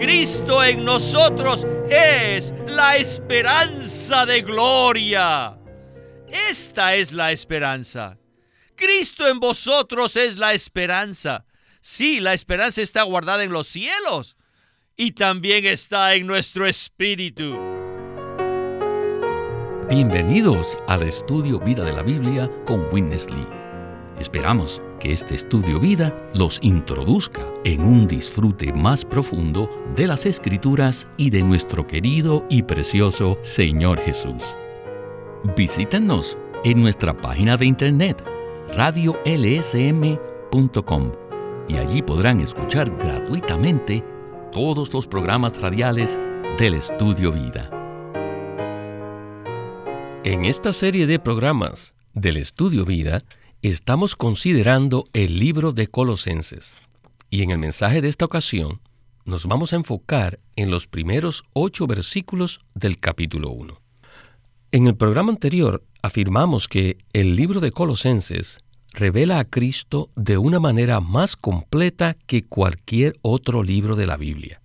Cristo en nosotros es la esperanza de gloria. Esta es la esperanza. Cristo en vosotros es la esperanza. Sí, la esperanza está guardada en los cielos y también está en nuestro espíritu. Bienvenidos al estudio Vida de la Biblia con Winnesley. Esperamos que este estudio vida los introduzca en un disfrute más profundo de las escrituras y de nuestro querido y precioso Señor Jesús. Visítenos en nuestra página de internet radiolsm.com y allí podrán escuchar gratuitamente todos los programas radiales del Estudio Vida. En esta serie de programas del Estudio Vida, estamos considerando el libro de Colosenses. Y en el mensaje de esta ocasión, nos vamos a enfocar en los primeros ocho versículos del capítulo 1. En el programa anterior afirmamos que el libro de Colosenses revela a Cristo de una manera más completa que cualquier otro libro de la Biblia.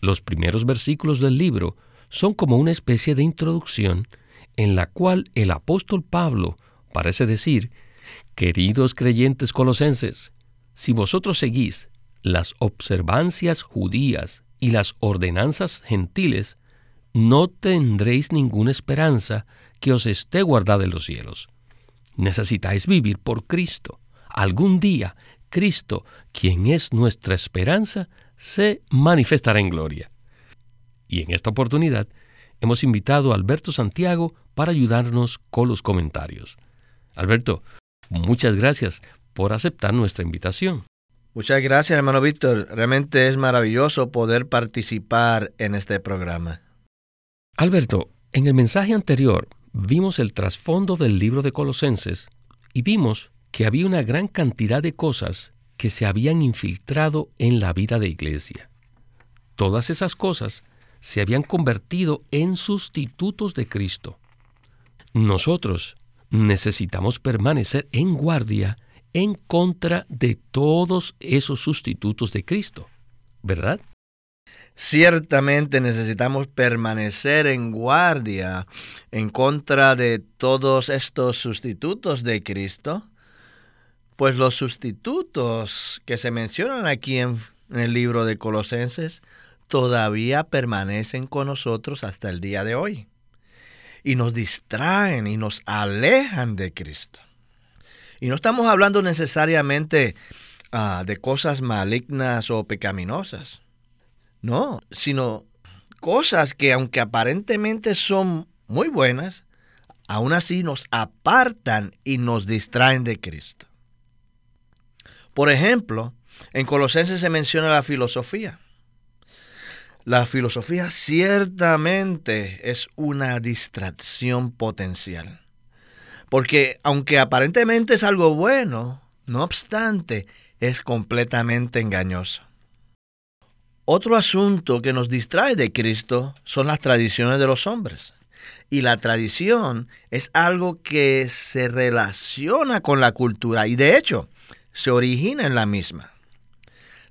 Los primeros versículos del libro son como una especie de introducción en la cual el apóstol Pablo parece decir Queridos creyentes colosenses, si vosotros seguís las observancias judías y las ordenanzas gentiles, no tendréis ninguna esperanza que os esté guardada en los cielos. Necesitáis vivir por Cristo. Algún día, Cristo, quien es nuestra esperanza, se manifestará en gloria. Y en esta oportunidad hemos invitado a Alberto Santiago para ayudarnos con los comentarios. Alberto, Muchas gracias por aceptar nuestra invitación. Muchas gracias, hermano Víctor. Realmente es maravilloso poder participar en este programa. Alberto, en el mensaje anterior vimos el trasfondo del libro de Colosenses y vimos que había una gran cantidad de cosas que se habían infiltrado en la vida de iglesia. Todas esas cosas se habían convertido en sustitutos de Cristo. Nosotros necesitamos permanecer en guardia en contra de todos esos sustitutos de Cristo, ¿verdad? Ciertamente necesitamos permanecer en guardia en contra de todos estos sustitutos de Cristo, pues los sustitutos que se mencionan aquí en, el libro de Colosenses todavía permanecen con nosotros hasta el día de hoy y nos distraen y nos alejan de Cristo. Y no estamos hablando necesariamente ah, de cosas malignas o pecaminosas, no, sino cosas que aunque aparentemente son muy buenas, aún así nos apartan y nos distraen de Cristo. Por ejemplo, en Colosenses se menciona la filosofía. La filosofía ciertamente es una distracción potencial. Porque aunque aparentemente es algo bueno, no obstante, es completamente engañoso. Otro asunto que nos distrae de Cristo son las tradiciones de los hombres. Y la tradición es algo que se relaciona con la cultura y de hecho se origina en la misma.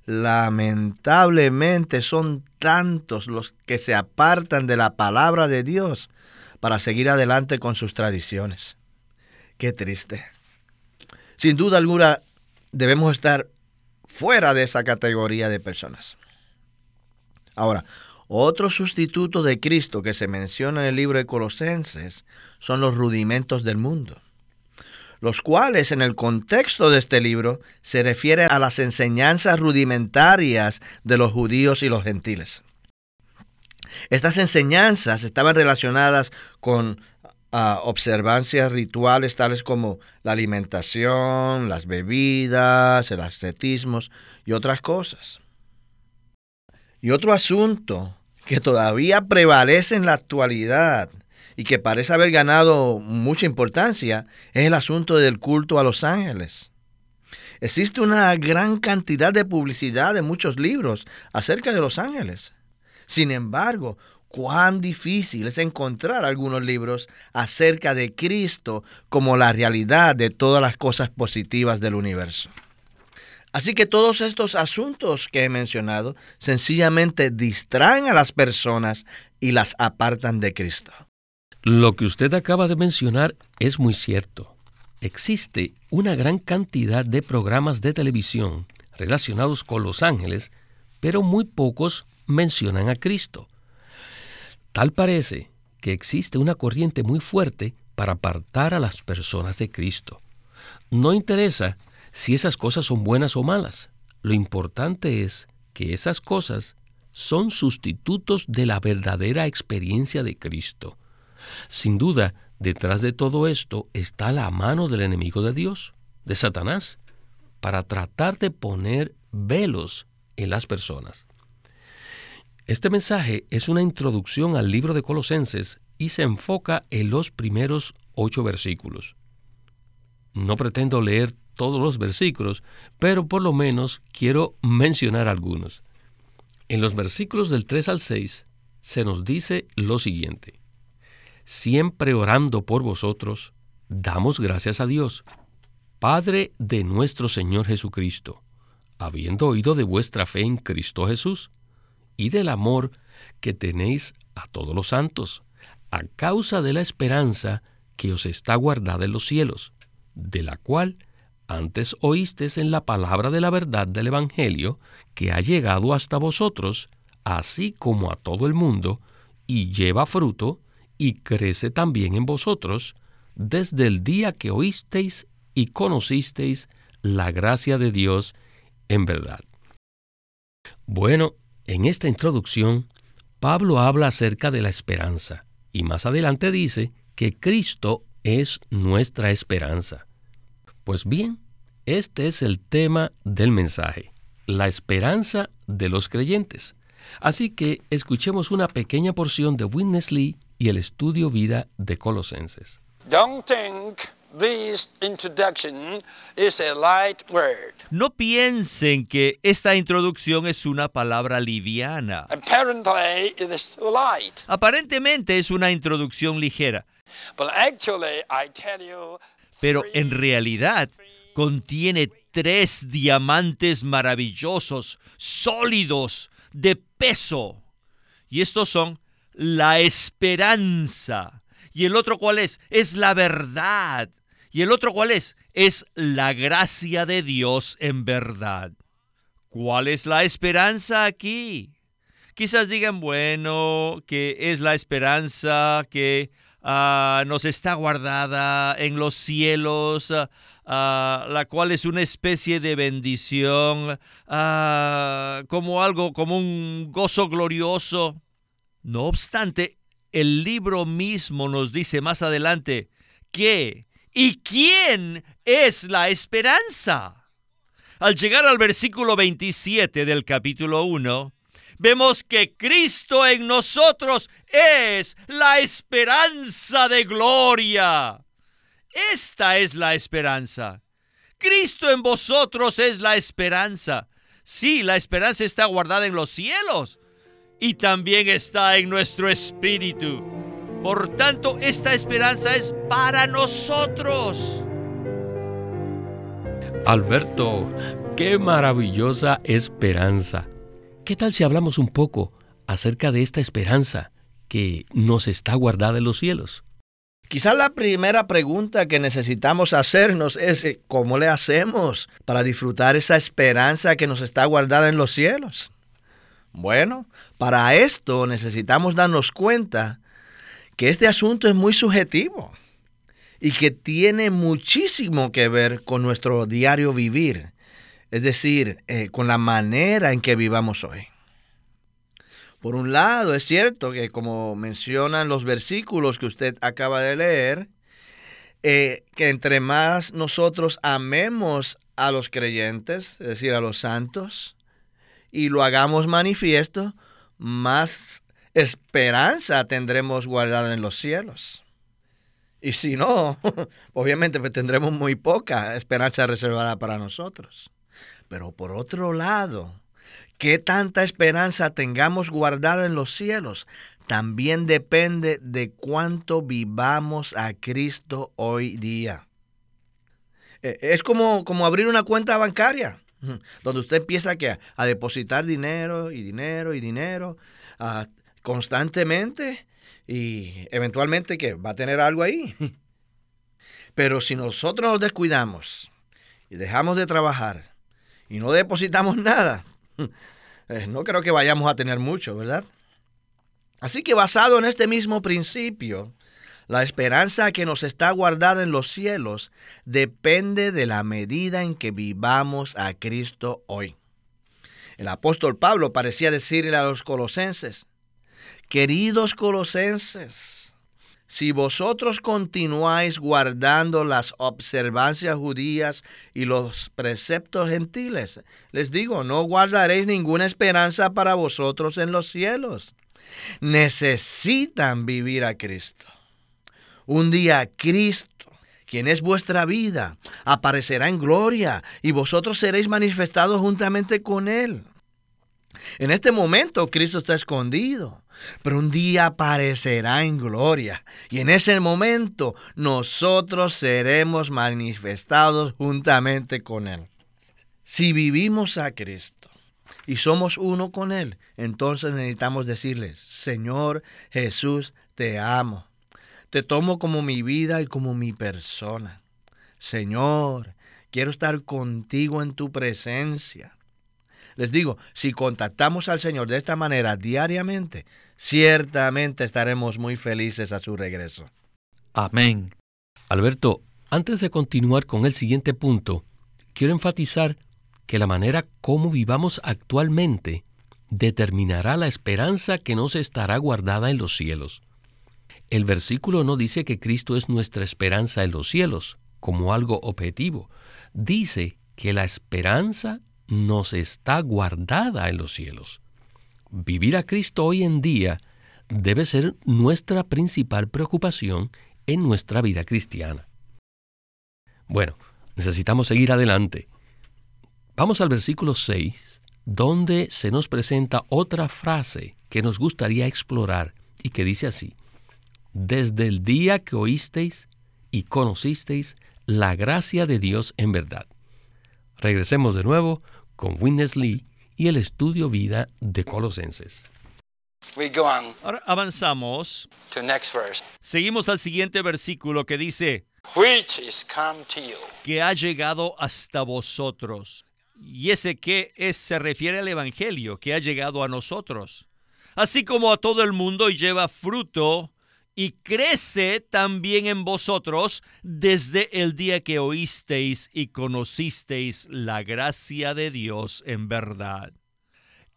Lamentablemente son tantos los que se apartan de la palabra de Dios para seguir adelante con sus tradiciones. Qué triste. Sin duda alguna debemos estar fuera de esa categoría de personas. Ahora, otro sustituto de Cristo que se menciona en el libro de Colosenses son los rudimentos del mundo los cuales en el contexto de este libro se refieren a las enseñanzas rudimentarias de los judíos y los gentiles. Estas enseñanzas estaban relacionadas con ah, observancias rituales tales como la alimentación, las bebidas, el ascetismo y otras cosas. Y otro asunto que todavía prevalece en la actualidad y que parece haber ganado mucha importancia es el asunto del culto a los ángeles. Existe una gran cantidad de publicidad de muchos libros acerca de los ángeles. Sin embargo, cuán difícil es encontrar algunos libros acerca de Cristo como la realidad de todas las cosas positivas del universo. Así que todos estos asuntos que he mencionado sencillamente distraen a las personas y las apartan de Cristo. Lo que usted acaba de mencionar es muy cierto. Existe una gran cantidad de programas de televisión relacionados con los ángeles, pero muy pocos mencionan a Cristo. Tal parece que existe una corriente muy fuerte para apartar a las personas de Cristo. No interesa si esas cosas son buenas o malas. Lo importante es que esas cosas son sustitutos de la verdadera experiencia de Cristo. Sin duda, detrás de todo esto está la mano del enemigo de Dios, de Satanás, para tratar de poner velos en las personas. Este mensaje es una introducción al libro de Colosenses y se enfoca en los primeros ocho versículos. No pretendo leer todos los versículos, pero por lo menos quiero mencionar algunos. En los versículos del 3 al 6 se nos dice lo siguiente. Siempre orando por vosotros, damos gracias a Dios, Padre de nuestro Señor Jesucristo, habiendo oído de vuestra fe en Cristo Jesús y del amor que tenéis a todos los santos, a causa de la esperanza que os está guardada en los cielos, de la cual antes oísteis en la palabra de la verdad del Evangelio, que ha llegado hasta vosotros, así como a todo el mundo, y lleva fruto, y crece también en vosotros, desde el día que oísteis y conocisteis la gracia de Dios en verdad. Bueno, en esta introducción, Pablo habla acerca de la esperanza y más adelante dice que Cristo es nuestra esperanza. Pues bien, este es el tema del mensaje, la esperanza de los creyentes. Así que escuchemos una pequeña porción de Witness Lee y el estudio vida de Colosenses. No piensen que esta introducción es una palabra liviana. Aparentemente es una introducción ligera. Pero en realidad contiene tres diamantes maravillosos, sólidos, de peso. Y estos son la esperanza. ¿Y el otro cuál es? Es la verdad. ¿Y el otro cuál es? Es la gracia de Dios en verdad. ¿Cuál es la esperanza aquí? Quizás digan, bueno, que es la esperanza que ah, nos está guardada en los cielos, ah, ah, la cual es una especie de bendición, como algo, como un gozo glorioso. No obstante, el libro mismo nos dice más adelante que ¿y quién es la esperanza? Al llegar al versículo 27 del capítulo 1, vemos que Cristo en nosotros es la esperanza de gloria. Esta es la esperanza. Cristo en vosotros es la esperanza. Sí, la esperanza está guardada en los cielos, y también está en nuestro espíritu. Por tanto, esta esperanza es para nosotros. Alberto, qué maravillosa esperanza. ¿Qué tal si hablamos un poco acerca de esta esperanza que nos está guardada en los cielos? Quizás la primera pregunta que necesitamos hacernos es ¿cómo le hacemos para disfrutar esa esperanza que nos está guardada en los cielos? Bueno, para esto necesitamos darnos cuenta que este asunto es muy subjetivo y que tiene muchísimo que ver con nuestro diario vivir, es decir, eh, con la manera en que vivamos hoy. Por un lado, es cierto que como mencionan los versículos que usted acaba de leer, eh, que entre más nosotros amemos a los creyentes, es decir, a los santos, y lo hagamos manifiesto, más esperanza tendremos guardada en los cielos. Y si no, obviamente pues tendremos muy poca esperanza reservada para nosotros. Pero por otro lado, qué tanta esperanza tengamos guardada en los cielos también depende de cuánto vivamos a Cristo hoy día. E, es como, como abrir una cuenta bancaria. Donde usted empieza a depositar dinero y dinero y dinero constantemente y eventualmente que va a tener algo ahí. Pero si nosotros nos descuidamos y dejamos de trabajar y no depositamos nada, eh, no creo que vayamos a tener mucho, ¿verdad? Así que basado en este mismo principio, la esperanza que nos está guardada en los cielos depende de la medida en que vivamos a Cristo hoy. El apóstol Pablo parecía decirle a los colosenses, queridos colosenses, si vosotros continuáis guardando las observancias judías y los preceptos gentiles, les digo, no guardaréis ninguna esperanza para vosotros en los cielos. Necesitan vivir a Cristo. Un día Cristo, quien es vuestra vida, aparecerá en gloria y vosotros seréis manifestados juntamente con Él. En este momento Cristo está escondido, pero un día aparecerá en gloria y en ese momento nosotros seremos manifestados juntamente con Él. Si vivimos a Cristo y somos uno con Él, entonces necesitamos decirles, Señor Jesús, te amo. Te tomo como mi vida y como mi persona. Señor, quiero estar contigo en tu presencia. Les digo, si contactamos al Señor de esta manera diariamente, ciertamente estaremos muy felices a su regreso. Amén. Alberto, antes de continuar con el siguiente punto, quiero enfatizar que la manera como vivamos actualmente determinará la esperanza que nos estará guardada en los cielos. El versículo no dice que Cristo es nuestra esperanza en los cielos, como algo objetivo. Dice que la esperanza nos está guardada en los cielos. Vivir a Cristo hoy en día debe ser nuestra principal preocupación en nuestra vida cristiana. Bueno, necesitamos seguir adelante. Vamos al versículo 6, donde se nos presenta otra frase que nos gustaría explorar y que dice así, desde el día que oísteis y conocisteis la gracia de Dios en verdad. Regresemos de nuevo con Witness Lee y el estudio vida de Colosenses. Ahora avanzamos. Seguimos al siguiente versículo que dice, que ha llegado hasta vosotros. Y ese que es se refiere al Evangelio, que ha llegado a nosotros. Así como a todo el mundo y lleva fruto y crece también en vosotros desde el día que oísteis y conocisteis la gracia de Dios en verdad.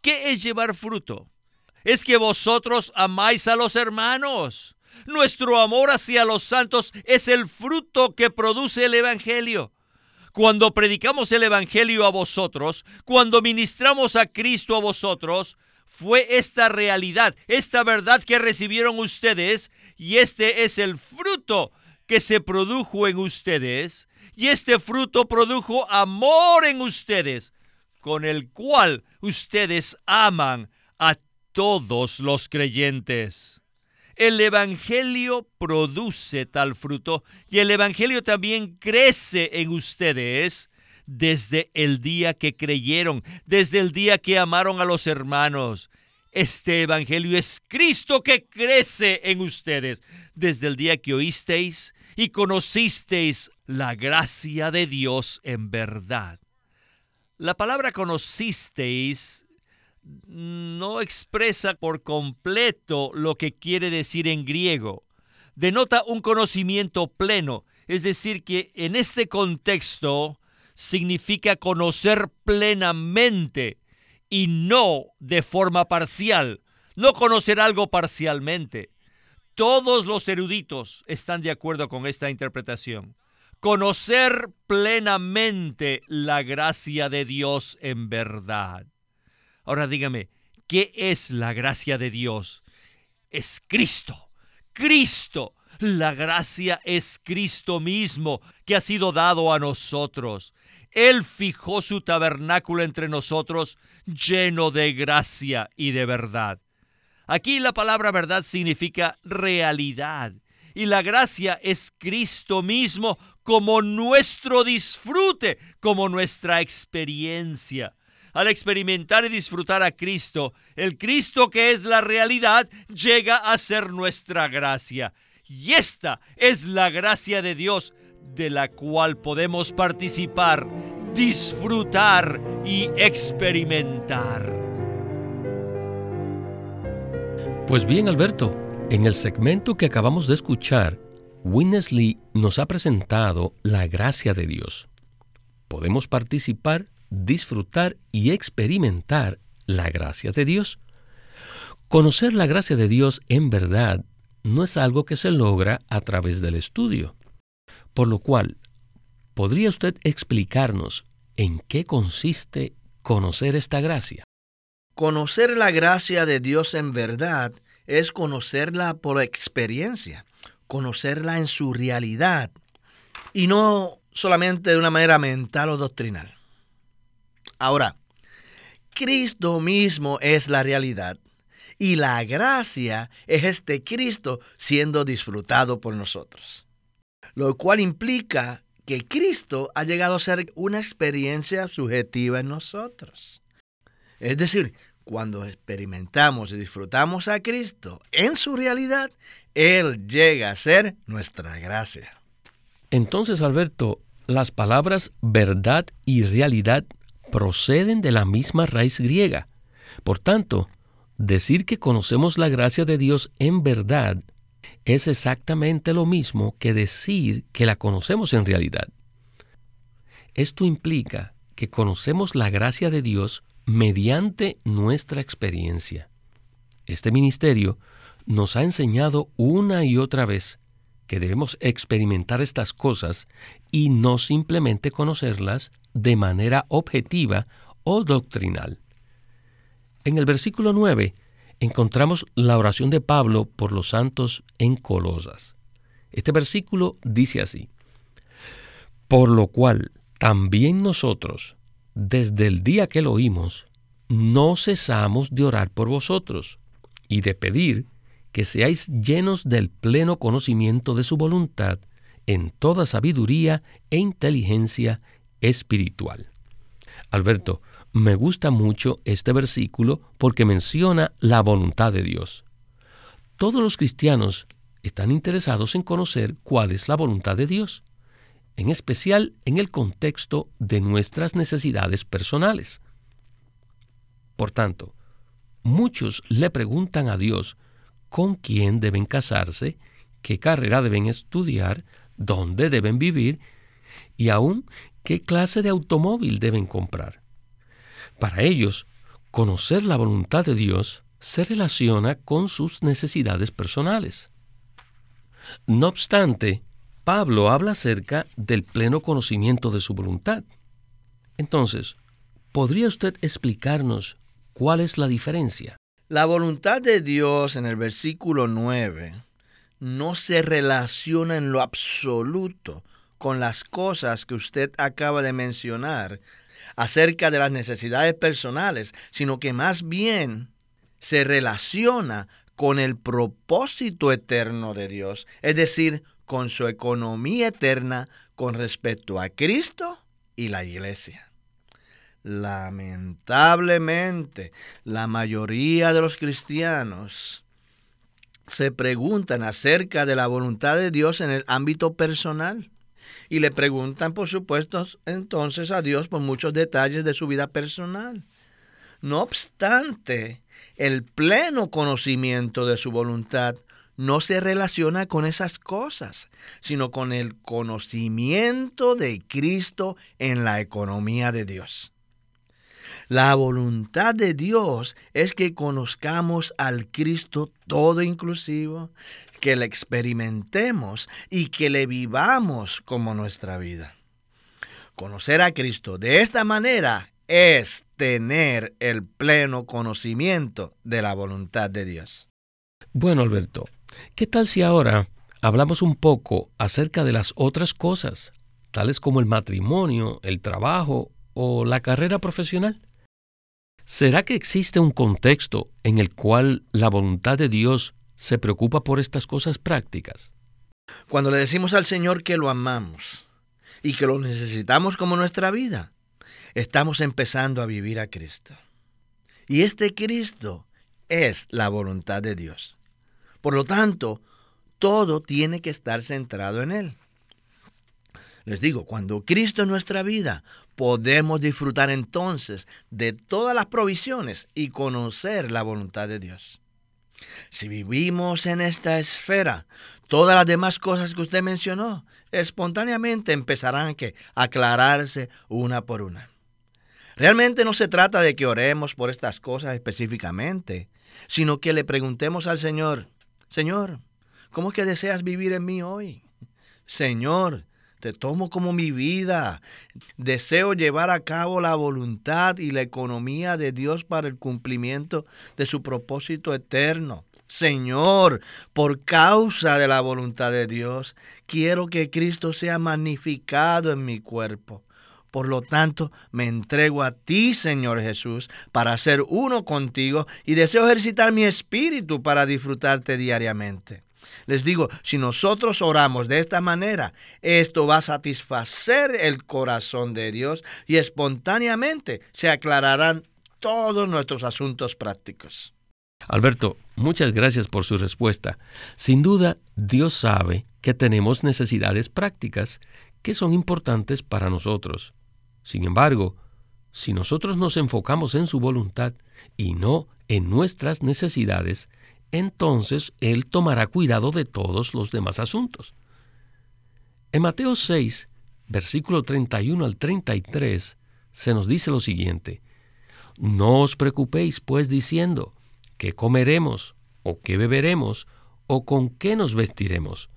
¿Qué es llevar fruto? Es que vosotros amáis a los hermanos. Nuestro amor hacia los santos es el fruto que produce el Evangelio. Cuando predicamos el Evangelio a vosotros, cuando ministramos a Cristo a vosotros, fue esta realidad, esta verdad que recibieron ustedes y este es el fruto que se produjo en ustedes y este fruto produjo amor en ustedes, con el cual ustedes aman a todos los creyentes. El Evangelio produce tal fruto y el Evangelio también crece en ustedes desde el día que creyeron, desde el día que amaron a los hermanos. Este Evangelio es Cristo que crece en ustedes desde el día que oísteis y conocisteis la gracia de Dios en verdad. La palabra conocisteis no expresa por completo lo que quiere decir en griego. Denota un conocimiento pleno, es decir, que en este contexto significa conocer plenamente y no de forma parcial, no conocer algo parcialmente. Todos los eruditos están de acuerdo con esta interpretación. Conocer plenamente la gracia de Dios en verdad. Ahora dígame, ¿qué es la gracia de Dios? Es Cristo. Cristo. La gracia es Cristo mismo que ha sido dado a nosotros. Él fijó su tabernáculo entre nosotros lleno de gracia y de verdad. Aquí la palabra verdad significa realidad y la gracia es Cristo mismo como nuestro disfrute, como nuestra experiencia. Al experimentar y disfrutar a Cristo, el Cristo que es la realidad llega a ser nuestra gracia. Y esta es la gracia de Dios de la cual podemos participar, disfrutar y experimentar. Pues bien, Alberto, en el segmento que acabamos de escuchar, Winnesley nos ha presentado la gracia de Dios. Podemos participar, disfrutar y experimentar la gracia de Dios. Conocer la gracia de Dios en verdad no es algo que se logra a través del estudio. Por lo cual, ¿podría usted explicarnos en qué consiste conocer esta gracia? Conocer la gracia de Dios en verdad es conocerla por experiencia conocerla en su realidad y no solamente de una manera mental o doctrinal. Ahora, Cristo mismo es la realidad y la gracia es este Cristo siendo disfrutado por nosotros. Lo cual implica que Cristo ha llegado a ser una experiencia subjetiva en nosotros. Es decir, cuando experimentamos y disfrutamos a Cristo en su realidad, Él llega a ser nuestra gracia. Entonces, Alberto, las palabras verdad y realidad proceden de la misma raíz griega. Por tanto, decir que conocemos la gracia de Dios en verdad es exactamente lo mismo que decir que la conocemos en realidad. Esto implica que conocemos la gracia de Dios mediante nuestra experiencia. Este ministerio nos ha enseñado una y otra vez que debemos experimentar estas cosas y no simplemente conocerlas de manera objetiva o doctrinal. En el versículo 9 encontramos la oración de Pablo por los santos en Colosas. Este versículo dice así, Por lo cual también nosotros, desde el día que lo oímos, no cesamos de orar por vosotros y de pedir que seáis llenos del pleno conocimiento de su voluntad en toda sabiduría e inteligencia espiritual. Alberto, me gusta mucho este versículo porque menciona la voluntad de Dios. Todos los cristianos están interesados en conocer cuál es la voluntad de Dios en especial en el contexto de nuestras necesidades personales. Por tanto, muchos le preguntan a Dios con quién deben casarse, qué carrera deben estudiar, dónde deben vivir y aún qué clase de automóvil deben comprar. Para ellos, conocer la voluntad de Dios se relaciona con sus necesidades personales. No obstante, Pablo habla acerca del pleno conocimiento de su voluntad. Entonces, ¿podría usted explicarnos cuál es la diferencia? La voluntad de Dios en el versículo 9 no se relaciona en lo absoluto con las cosas que usted acaba de mencionar acerca de las necesidades personales, sino que más bien se relaciona con el propósito eterno de Dios, es decir, con su economía eterna con respecto a Cristo y la iglesia. Lamentablemente, la mayoría de los cristianos se preguntan acerca de la voluntad de Dios en el ámbito personal. Y le preguntan, por supuesto, entonces a Dios por muchos detalles de su vida personal. No obstante, el pleno conocimiento de su voluntad no se relaciona con esas cosas, sino con el conocimiento de Cristo en la economía de Dios. La voluntad de Dios es que conozcamos al Cristo todo inclusivo, que le experimentemos y que le vivamos como nuestra vida. Conocer a Cristo de esta manera es tener el pleno conocimiento de la voluntad de Dios. Bueno, Alberto, ¿Qué tal si ahora hablamos un poco acerca de las otras cosas, tales como el matrimonio, el trabajo o la carrera profesional? ¿Será que existe un contexto en el cual la voluntad de Dios se preocupa por estas cosas prácticas? Cuando le decimos al Señor que lo amamos, y que lo necesitamos como nuestra vida, estamos empezando a vivir a Cristo. Y este Cristo es la voluntad de Dios. Por lo tanto, todo tiene que estar centrado en Él. Les digo, cuando Cristo es nuestra vida, podemos disfrutar entonces de todas las provisiones y conocer la voluntad de Dios. Si vivimos en esta esfera, todas las demás cosas que usted mencionó espontáneamente empezarán a aclararse una por una. Realmente no se trata de que oremos por estas cosas específicamente, sino que le preguntemos al Señor, Señor, ¿cómo es que deseas vivir en mí hoy? Señor, te tomo como mi vida. Deseo llevar a cabo la voluntad y la economía de Dios para el cumplimiento de su propósito eterno. Señor, por causa de la voluntad de Dios, quiero que Cristo sea magnificado en mi cuerpo. Por lo tanto, me entrego a ti, Señor Jesús, para ser uno contigo y deseo ejercitar mi espíritu para disfrutarte diariamente. Les digo, si nosotros oramos de esta manera, esto va a satisfacer el corazón de Dios y espontáneamente se aclararán todos nuestros asuntos prácticos. Alberto, muchas gracias por su respuesta. Sin duda, Dios sabe que tenemos necesidades prácticas que son importantes para nosotros. Sin embargo, si nosotros nos enfocamos en su voluntad y no en nuestras necesidades, entonces Él tomará cuidado de todos los demás asuntos. En Mateo 6, versículo 31 al 33, se nos dice lo siguiente, No os preocupéis pues diciendo, ¿qué comeremos? ¿O qué beberemos? ¿O con qué nos vestiremos?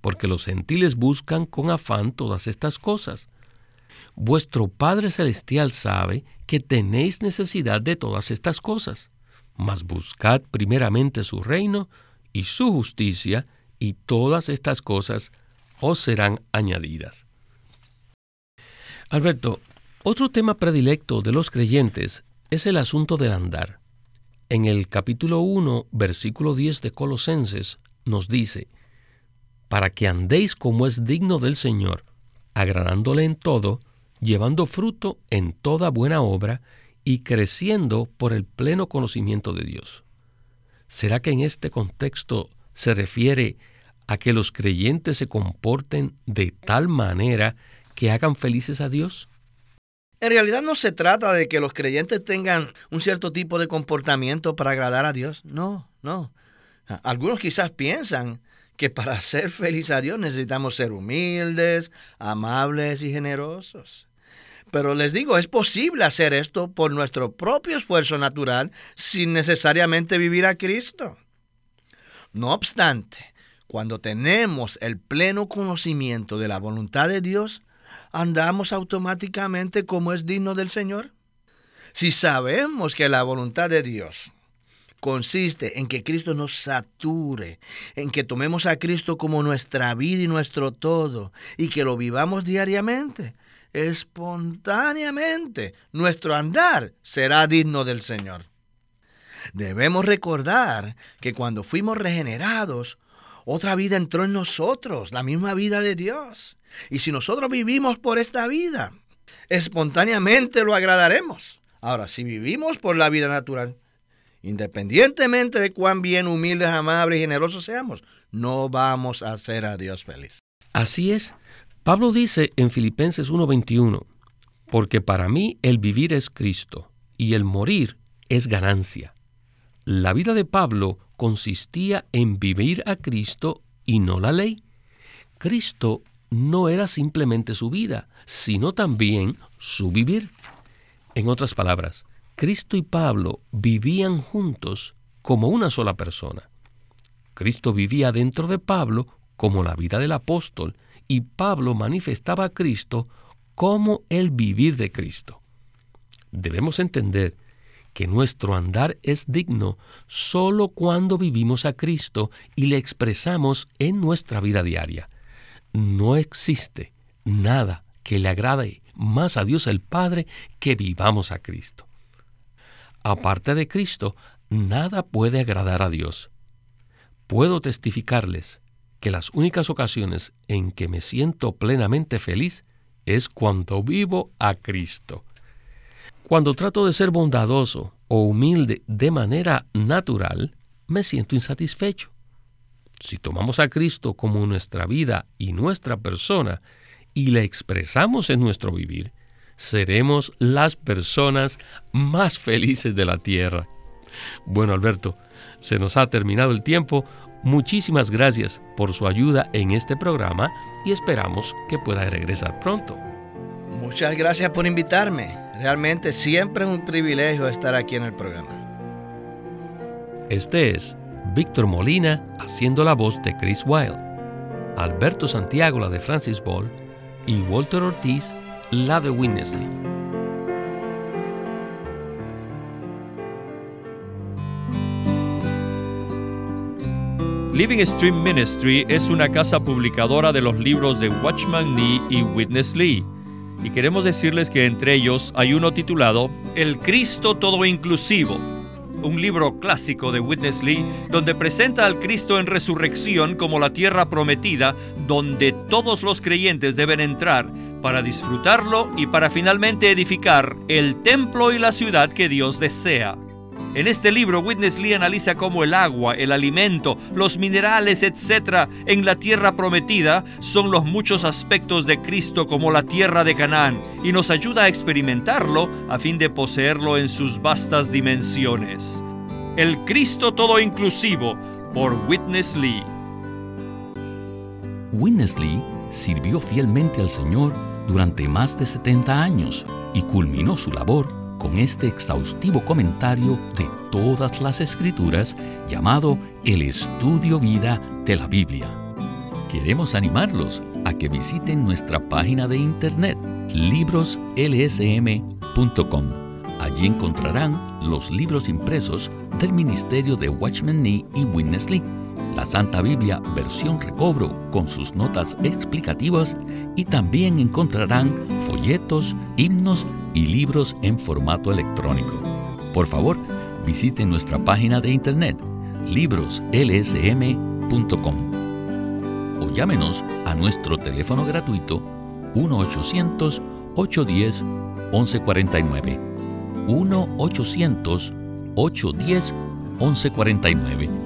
Porque los gentiles buscan con afán todas estas cosas. Vuestro Padre Celestial sabe que tenéis necesidad de todas estas cosas mas buscad primeramente su reino y su justicia, y todas estas cosas os serán añadidas. Alberto, otro tema predilecto de los creyentes es el asunto del andar. En el capítulo 1, versículo 10 de Colosenses, nos dice, para que andéis como es digno del Señor, agradándole en todo, llevando fruto en toda buena obra y creciendo por el pleno conocimiento de Dios. ¿Será que en este contexto se refiere a que los creyentes se comporten de tal manera que hagan felices a Dios? En realidad no se trata de que los creyentes tengan un cierto tipo de comportamiento para agradar a Dios. No, no. Algunos quizás piensan que para ser feliz a Dios necesitamos ser humildes, amables y generosos. Pero les digo, es posible hacer esto por nuestro propio esfuerzo natural sin necesariamente vivir a Cristo. No obstante, cuando tenemos el pleno conocimiento de la voluntad de Dios, andamos automáticamente como es digno del Señor. Si sabemos que la voluntad de Dios consiste en que Cristo nos sature, en que tomemos a Cristo como nuestra vida y nuestro todo, y que lo vivamos diariamente, espontáneamente nuestro andar será digno del Señor. Debemos recordar que cuando fuimos regenerados, otra vida entró en nosotros, la misma vida de Dios. Y si nosotros vivimos por esta vida, espontáneamente lo agradaremos. Ahora, si vivimos por la vida natural, independientemente de cuán bien humildes, amables y generosos seamos, no vamos a hacer a Dios feliz. Así es. Pablo dice en Filipenses 1:21, porque para mí el vivir es Cristo y el morir es ganancia. La vida de Pablo consistía en vivir a Cristo y no la ley. Cristo no era simplemente su vida, sino también su vivir. En otras palabras, Cristo y Pablo vivían juntos como una sola persona. Cristo vivía dentro de Pablo como la vida del apóstol y Pablo manifestaba a Cristo como el vivir de Cristo. Debemos entender que nuestro andar es digno solo cuando vivimos a Cristo y le expresamos en nuestra vida diaria. No existe nada que le agrade más a Dios el Padre que vivamos a Cristo. Aparte de Cristo, nada puede agradar a Dios. Puedo testificarles que las únicas ocasiones en que me siento plenamente feliz es cuando vivo a Cristo. Cuando trato de ser bondadoso o humilde de manera natural, me siento insatisfecho. Si tomamos a Cristo como nuestra vida y nuestra persona y le expresamos en nuestro vivir, seremos las personas más felices de la tierra. Bueno, Alberto, se nos ha terminado el tiempo. Muchísimas gracias por su ayuda en este programa y esperamos que pueda regresar pronto. Muchas gracias por invitarme. Realmente siempre es un privilegio estar aquí en el programa. Este es Víctor Molina haciendo la voz de Chris Wilde, Alberto Santiago la de Francis Ball y Walter Ortiz la de Winnesley. Living Stream Ministry es una casa publicadora de los libros de Watchman Nee y Witness Lee. Y queremos decirles que entre ellos hay uno titulado El Cristo Todo Inclusivo, un libro clásico de Witness Lee donde presenta al Cristo en resurrección como la tierra prometida donde todos los creyentes deben entrar para disfrutarlo y para finalmente edificar el templo y la ciudad que Dios desea. En este libro, Witness Lee analiza cómo el agua, el alimento, los minerales, etc., en la tierra prometida son los muchos aspectos de Cristo como la tierra de Canaán y nos ayuda a experimentarlo a fin de poseerlo en sus vastas dimensiones. El Cristo todo inclusivo por Witness Lee. Witness Lee sirvió fielmente al Señor durante más de 70 años y culminó su labor con este exhaustivo comentario de todas las escrituras llamado El Estudio Vida de la Biblia. Queremos animarlos a que visiten nuestra página de internet libroslsm.com. Allí encontrarán los libros impresos del Ministerio de Watchman Nee y Witness Lee, la Santa Biblia versión recobro con sus notas explicativas y también encontrarán folletos, himnos y libros en formato electrónico. Por favor, visite nuestra página de internet libroslsm.com o llámenos a nuestro teléfono gratuito 1-800-810-1149. 1-800-810-1149.